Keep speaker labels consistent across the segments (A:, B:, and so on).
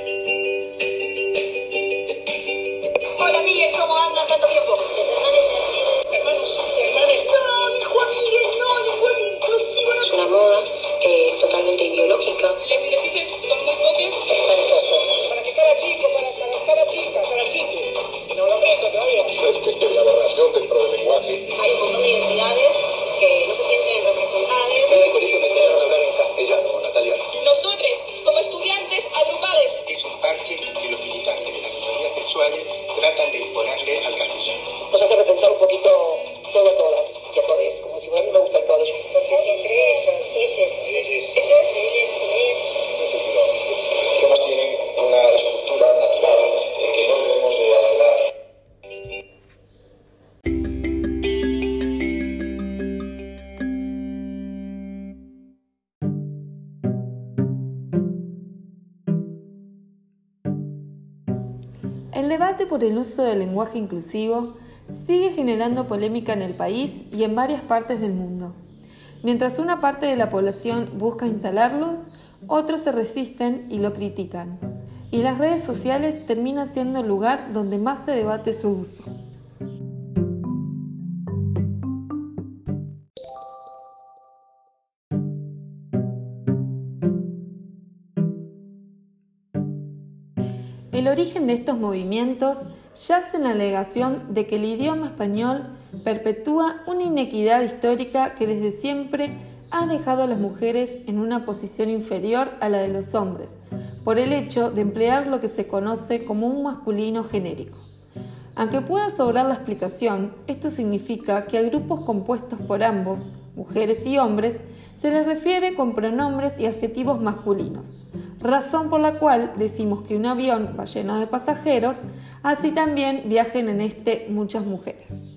A: Hola, amigues, ¿cómo andan tanto tiempo? Hermanos, hermanes. No, dijo amigues, no, lenguaje inclusivo no
B: Es una moda eh, totalmente ideológica.
C: Las beneficios son muy pocas.
A: Espantoso. Para que cara chico, para, para cara chica, cara chique. Y no lo aprendo todavía.
D: Es una especie de aberración dentro del lenguaje.
B: Hay un montón de identidades
E: sexuales tratan de imponerle al castellano.
A: Nos hace repensar un poquito todo, todas, que podés, como si a mí me gusta el todo.
B: Porque si entre ellos, ellos, ellos,
F: por el uso del lenguaje inclusivo sigue generando polémica en el país y en varias partes del mundo. Mientras una parte de la población busca instalarlo, otros se resisten y lo critican. Y las redes sociales terminan siendo el lugar donde más se debate su uso. El origen de estos movimientos yace en la alegación de que el idioma español perpetúa una inequidad histórica que desde siempre ha dejado a las mujeres en una posición inferior a la de los hombres, por el hecho de emplear lo que se conoce como un masculino genérico. Aunque pueda sobrar la explicación, esto significa que a grupos compuestos por ambos, mujeres y hombres, se les refiere con pronombres y adjetivos masculinos, razón por la cual decimos que un avión va lleno de pasajeros, así también viajen en este muchas mujeres.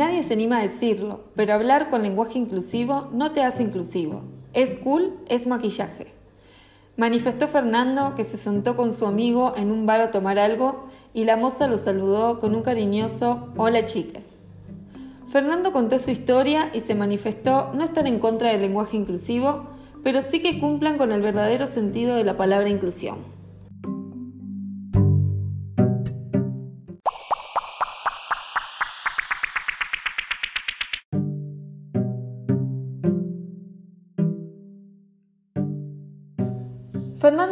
F: Nadie se anima a decirlo, pero hablar con lenguaje inclusivo no te hace inclusivo. Es cool, es maquillaje. Manifestó Fernando que se sentó con su amigo en un bar a tomar algo y la moza lo saludó con un cariñoso Hola chicas. Fernando contó su historia y se manifestó no estar en contra del lenguaje inclusivo, pero sí que cumplan con el verdadero sentido de la palabra inclusión.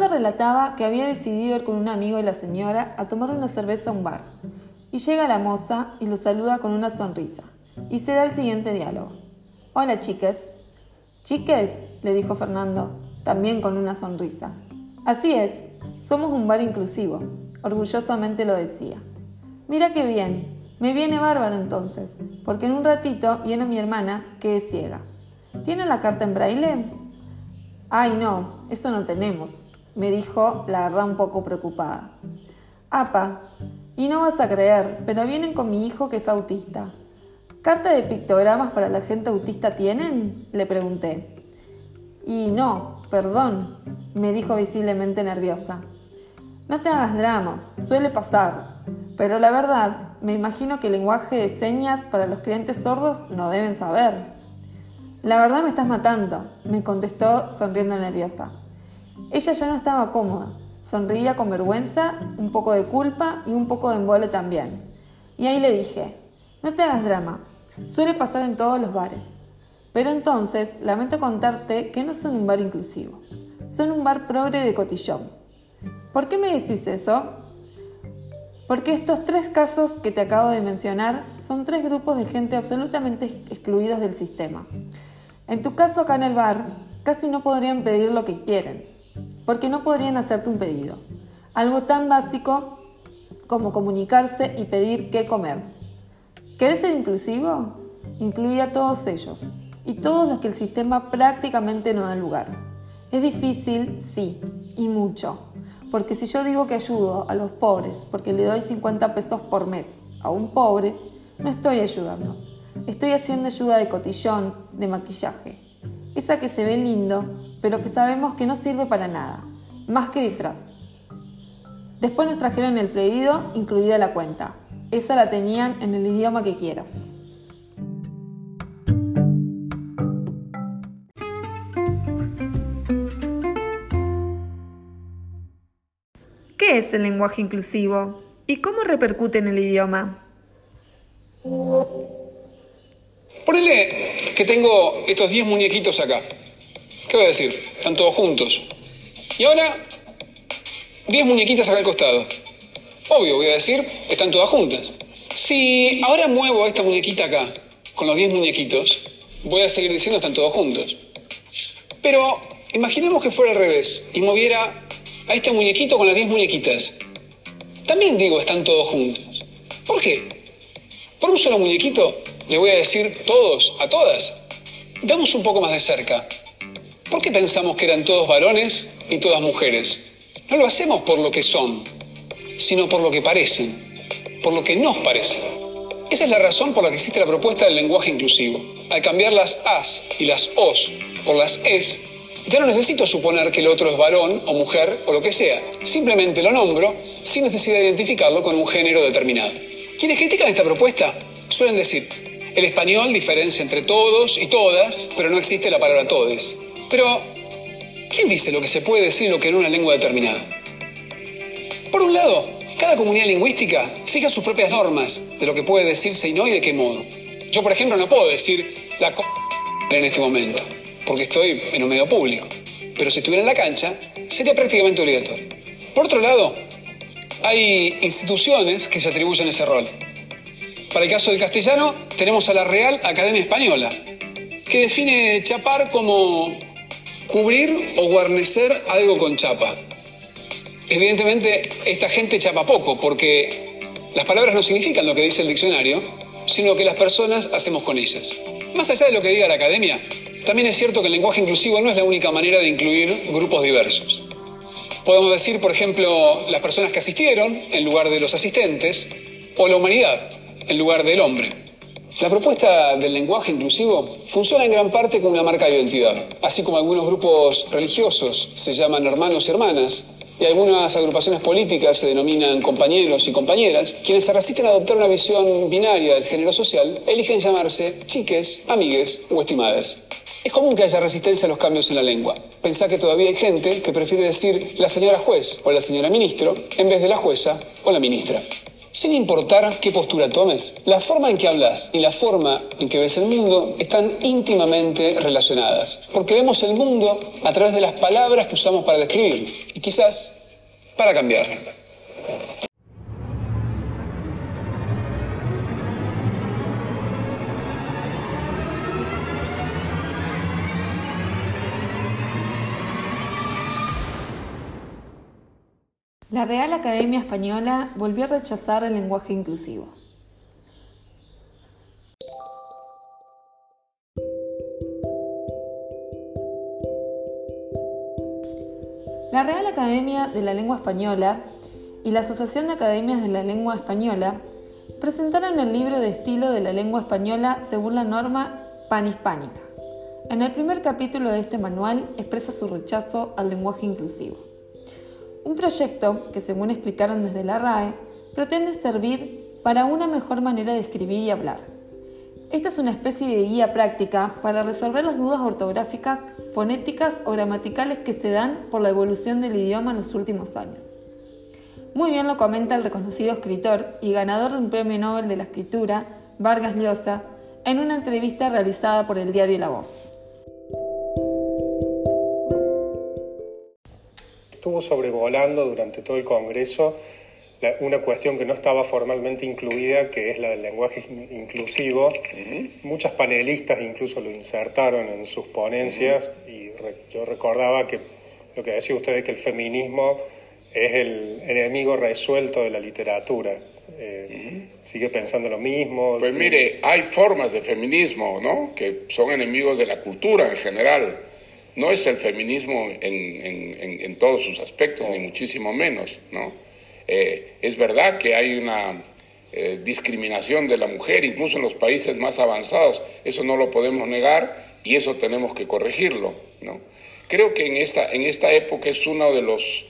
F: Relataba que había decidido ir con un amigo de la señora a tomar una cerveza a un bar. Y llega la moza y lo saluda con una sonrisa. Y se da el siguiente diálogo. Hola chicas. Chiques, le dijo Fernando, también con una sonrisa. Así es, somos un bar inclusivo, orgullosamente lo decía. Mira qué bien, me viene bárbaro entonces, porque en un ratito viene mi hermana, que es ciega. ¿Tiene la carta en braille? Ay, no, eso no tenemos, me dijo la verdad un poco preocupada. Apa, y no vas a creer, pero vienen con mi hijo que es autista. ¿Carta de pictogramas para la gente autista tienen? Le pregunté. Y no, perdón, me dijo visiblemente nerviosa. No te hagas drama, suele pasar, pero la verdad, me imagino que el lenguaje de señas para los clientes sordos no deben saber. La verdad me estás matando, me contestó sonriendo nerviosa. Ella ya no estaba cómoda, sonreía con vergüenza, un poco de culpa y un poco de embole también. Y ahí le dije, no te hagas drama, suele pasar en todos los bares. Pero entonces, lamento contarte que no son un bar inclusivo, son un bar progre de cotillón. ¿Por qué me decís eso? Porque estos tres casos que te acabo de mencionar son tres grupos de gente absolutamente excluidos del sistema. En tu caso acá en el bar, casi no podrían pedir lo que quieren, porque no podrían hacerte un pedido. Algo tan básico como comunicarse y pedir qué comer. ¿Querés ser inclusivo? Incluye a todos ellos y todos los que el sistema prácticamente no da lugar. Es difícil, sí, y mucho, porque si yo digo que ayudo a los pobres porque le doy 50 pesos por mes a un pobre, no estoy ayudando. Estoy haciendo ayuda de cotillón, de maquillaje. Esa que se ve lindo, pero que sabemos que no sirve para nada, más que disfraz. Después nos trajeron el pedido, incluida la cuenta. Esa la tenían en el idioma que quieras. ¿Qué es el lenguaje inclusivo y cómo repercute en el idioma?
G: Ponele que tengo estos 10 muñequitos acá. ¿Qué voy a decir? Están todos juntos. Y ahora, 10 muñequitas acá al costado. Obvio, voy a decir, están todas juntas. Si ahora muevo esta muñequita acá, con los 10 muñequitos, voy a seguir diciendo están todos juntos. Pero imaginemos que fuera al revés y moviera a este muñequito con las 10 muñequitas. También digo están todos juntos. ¿Por qué? Por un solo muñequito le voy a decir todos, a todas. Damos un poco más de cerca. ¿Por qué pensamos que eran todos varones y todas mujeres? No lo hacemos por lo que son, sino por lo que parecen, por lo que nos parecen. Esa es la razón por la que existe la propuesta del lenguaje inclusivo. Al cambiar las as y las os por las es, ya no necesito suponer que el otro es varón o mujer o lo que sea. Simplemente lo nombro sin necesidad de identificarlo con un género determinado. Quienes critican esta propuesta suelen decir, el español diferencia entre todos y todas, pero no existe la palabra todes. Pero, ¿quién dice lo que se puede decir y lo que en una lengua determinada? Por un lado, cada comunidad lingüística fija sus propias normas de lo que puede decirse y no y de qué modo. Yo, por ejemplo, no puedo decir la co en este momento, porque estoy en un medio público. Pero si estuviera en la cancha, sería prácticamente obligatorio. Por otro lado, hay instituciones que se atribuyen ese rol. Para el caso del castellano, tenemos a la Real Academia Española, que define chapar como cubrir o guarnecer algo con chapa. Evidentemente, esta gente chapa poco, porque las palabras no significan lo que dice el diccionario, sino que las personas hacemos con ellas. Más allá de lo que diga la academia, también es cierto que el lenguaje inclusivo no es la única manera de incluir grupos diversos. Podemos decir, por ejemplo, las personas que asistieron en lugar de los asistentes, o la humanidad en lugar del hombre. La propuesta del lenguaje inclusivo funciona en gran parte como una marca de identidad, así como algunos grupos religiosos se llaman hermanos y hermanas, y algunas agrupaciones políticas se denominan compañeros y compañeras, quienes se resisten a adoptar una visión binaria del género social, eligen llamarse chiques, amigues o estimadas. Es común que haya resistencia a los cambios en la lengua. Pensá que todavía hay gente que prefiere decir la señora juez o la señora ministro en vez de la jueza o la ministra. Sin importar qué postura tomes, la forma en que hablas y la forma en que ves el mundo están íntimamente relacionadas, porque vemos el mundo a través de las palabras que usamos para describir y quizás para cambiar.
F: La Real Academia Española volvió a rechazar el lenguaje inclusivo. La Real Academia de la Lengua Española y la Asociación de Academias de la Lengua Española presentaron el libro de estilo de la lengua española según la norma panhispánica. En el primer capítulo de este manual expresa su rechazo al lenguaje inclusivo. Un proyecto que, según explicaron desde la RAE, pretende servir para una mejor manera de escribir y hablar. Esta es una especie de guía práctica para resolver las dudas ortográficas, fonéticas o gramaticales que se dan por la evolución del idioma en los últimos años. Muy bien lo comenta el reconocido escritor y ganador de un premio Nobel de la Escritura, Vargas Llosa, en una entrevista realizada por el diario La Voz.
H: Estuvo sobrevolando durante todo el Congreso la- una cuestión que no estaba formalmente incluida, que es la del lenguaje in- inclusivo. Muchas panelistas incluso lo insertaron en sus ponencias y re- yo recordaba que lo que decía usted de que el feminismo es el enemigo resuelto de la literatura. Eh, Sigue pensando lo mismo.
I: Pues mire, hay formas de feminismo, ¿no? Que son enemigos de la cultura en general. No es el feminismo en, en- en- en todos sus aspectos, ni muchísimo menos, ¿no? Eh, es verdad que hay una eh, discriminación de la mujer, incluso en los países más avanzados. Eso no lo podemos negar y eso tenemos que corregirlo. ¿no? Creo que en esta, en esta época es uno de los,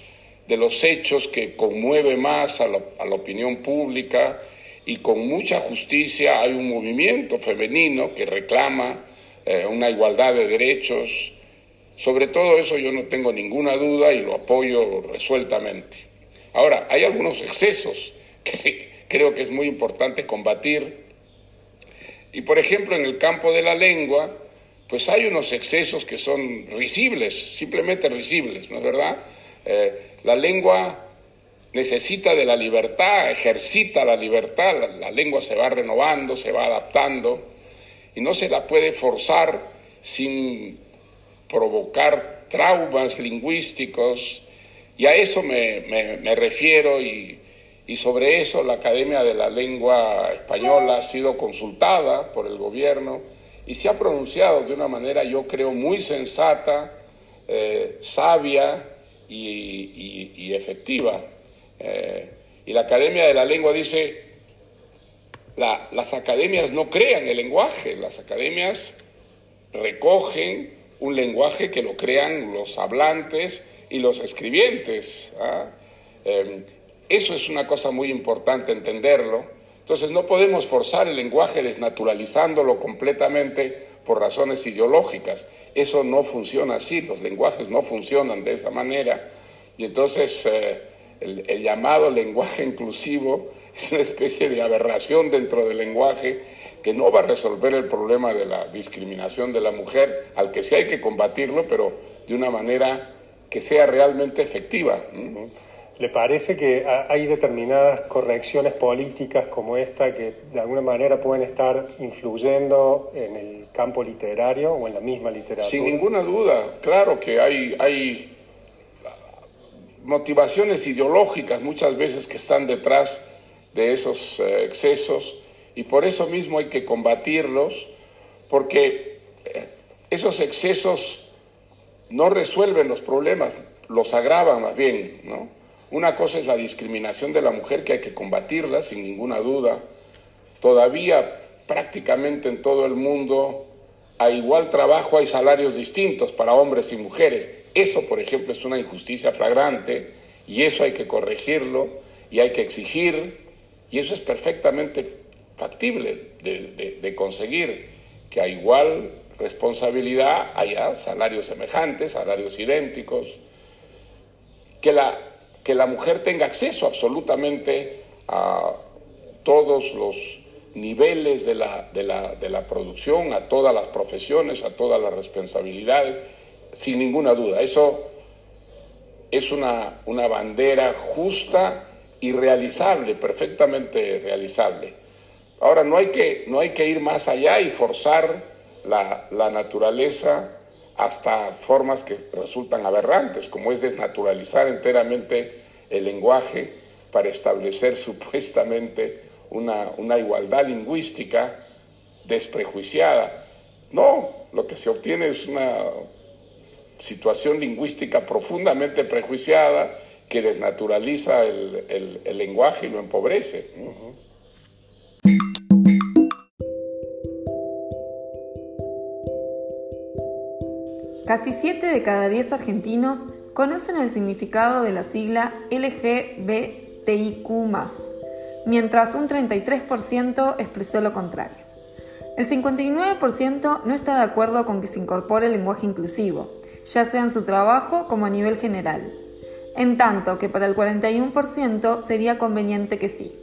I: de los hechos que conmueve más a la, a la opinión pública y con mucha justicia hay un movimiento femenino que reclama eh, una igualdad de derechos. Sobre todo eso yo no tengo ninguna duda y lo apoyo resueltamente. Ahora, hay algunos excesos que creo que es muy importante combatir. Y por ejemplo, en el campo de la lengua, pues hay unos excesos que son risibles, simplemente risibles, ¿no es verdad? Eh, la lengua necesita de la libertad, ejercita la libertad, la, la, lengua se va renovando, se va adaptando y no se la puede forzar sin provocar traumas lingüísticos y a eso me, me, refiero y, y sobre eso la Academia de la Lengua Española ha sido consultada por el gobierno y se ha pronunciado de una manera, yo creo, muy sensata, eh, sabia y, y, efectiva. Eh, y la Academia de la Lengua dice, la, las academias no crean el lenguaje, las academias recogen un lenguaje que lo crean los hablantes y los escribientes. ¿ah? Eh, eso es una cosa muy importante entenderlo. Entonces no podemos forzar el lenguaje desnaturalizándolo completamente por razones ideológicas. Eso no funciona así, los lenguajes no funcionan de esa manera. Y entonces eh, el, el, llamado lenguaje inclusivo es una especie de aberración dentro del lenguaje que no va a resolver el problema de la discriminación de la mujer, al que sí hay que combatirlo, pero de una manera que sea realmente efectiva.
H: ¿Le parece que hay determinadas correcciones políticas como esta que de alguna manera pueden estar influyendo en el campo literario o en la misma literatura?
I: Sin ninguna duda, claro que hay, hay motivaciones ideológicas muchas veces que están detrás de esos eh, excesos y por eso mismo hay que combatirlos porque eh, esos excesos no resuelven los problemas, los agravan más bien, ¿no? Una cosa es la discriminación de la mujer que hay que combatirla sin ninguna duda. Todavía prácticamente en todo el mundo a igual trabajo hay salarios distintos para hombres y mujeres. Eso, por ejemplo, es una injusticia flagrante y eso hay que corregirlo y hay que exigir y eso es perfectamente factible de, conseguir que a igual responsabilidad haya salarios semejantes, salarios idénticos, que la, que la mujer tenga acceso absolutamente a todos los niveles de la, de, la, de la, producción, a todas las profesiones, a todas las responsabilidades, sin ninguna duda. Eso es una, una bandera justa y realizable, perfectamente realizable. Ahora, no hay que, no hay que ir más allá y forzar la, la naturaleza hasta formas que resultan aberrantes, como es desnaturalizar enteramente el lenguaje para establecer supuestamente una, una, igualdad lingüística desprejuiciada. No, lo que se obtiene es una situación lingüística profundamente prejuiciada que desnaturaliza el, el, lenguaje y lo empobrece.
F: Casi 7 de cada 10 argentinos conocen el significado de la sigla LGBTIQ, mientras un 33% expresó lo contrario. El 59% no está de acuerdo con que se incorpore el lenguaje inclusivo, ya sea en su trabajo como a nivel general, en tanto que para el 41% sería conveniente que sí.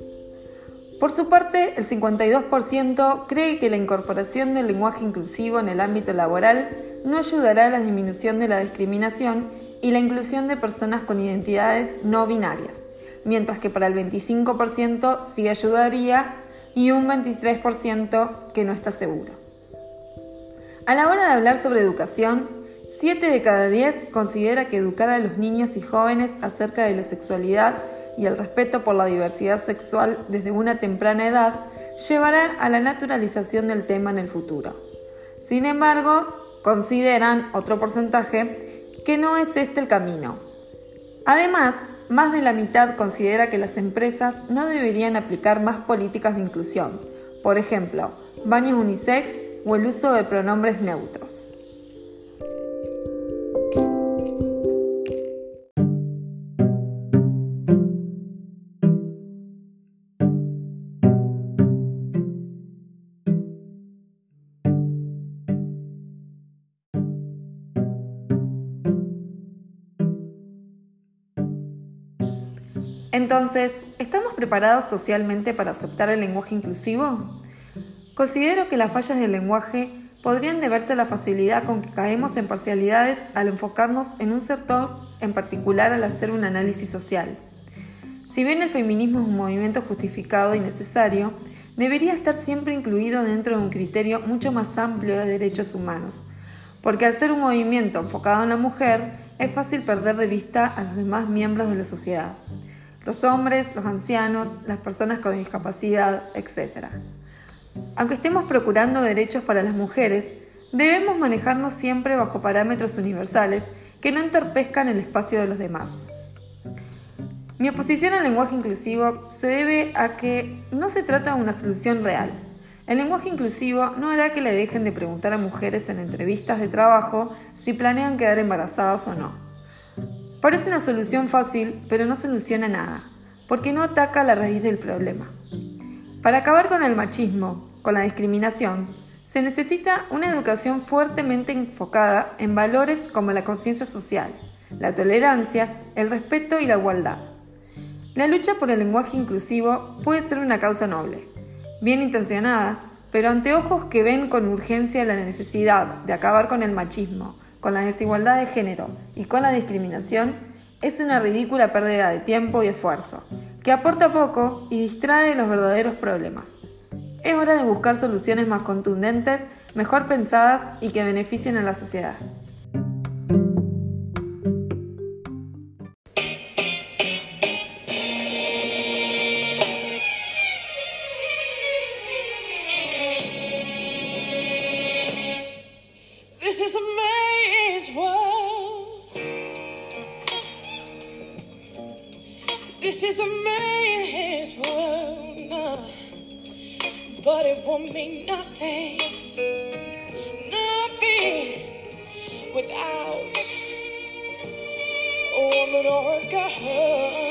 F: Por su parte, el 52% cree que la incorporación del lenguaje inclusivo en el ámbito laboral no ayudará a la disminución de la discriminación y la inclusión de personas con identidades no binarias, mientras que para el 25% sí ayudaría y un 23% que no está seguro. A la hora de hablar sobre educación, 7 de cada 10 considera que educar a los niños y jóvenes acerca de la sexualidad y el respeto por la diversidad sexual desde una temprana edad llevará a la naturalización del tema en el futuro. Sin embargo, consideran, otro porcentaje, que no es este el camino. Además, más de la mitad considera que las empresas no deberían aplicar más políticas de inclusión, por ejemplo, baños unisex o el uso de pronombres neutros. Entonces, ¿estamos preparados socialmente para aceptar el lenguaje inclusivo? Considero que las fallas del lenguaje podrían deberse a la facilidad con que caemos en parcialidades al enfocarnos en un sector en particular al hacer un análisis social. Si bien el feminismo es un movimiento justificado y necesario, debería estar siempre incluido dentro de un criterio mucho más amplio de derechos humanos, porque al ser un movimiento enfocado en la mujer, es fácil perder de vista a los demás miembros de la sociedad los hombres, los ancianos, las personas con discapacidad, etc. Aunque estemos procurando derechos para las mujeres, debemos manejarnos siempre bajo parámetros universales que no entorpezcan el espacio de los demás. Mi oposición al lenguaje inclusivo se debe a que no se trata de una solución real. El lenguaje inclusivo no hará que le dejen de preguntar a mujeres en entrevistas de trabajo si planean quedar embarazadas o no. Parece una solución fácil, pero no soluciona nada, porque no ataca la raíz del problema. Para acabar con el machismo, con la discriminación, se necesita una educación fuertemente enfocada en valores como la conciencia social, la tolerancia, el respeto y la igualdad. La lucha por el lenguaje inclusivo puede ser una causa noble, bien intencionada, pero ante ojos que ven con urgencia la necesidad de acabar con el machismo, con la desigualdad de género y con la discriminación es una ridícula pérdida de tiempo y esfuerzo, que aporta poco y distrae de los verdaderos problemas. Es hora de buscar soluciones más contundentes, mejor pensadas y que beneficien a la sociedad.
J: This is a man's world, but it won't mean nothing, nothing without a woman or a girl.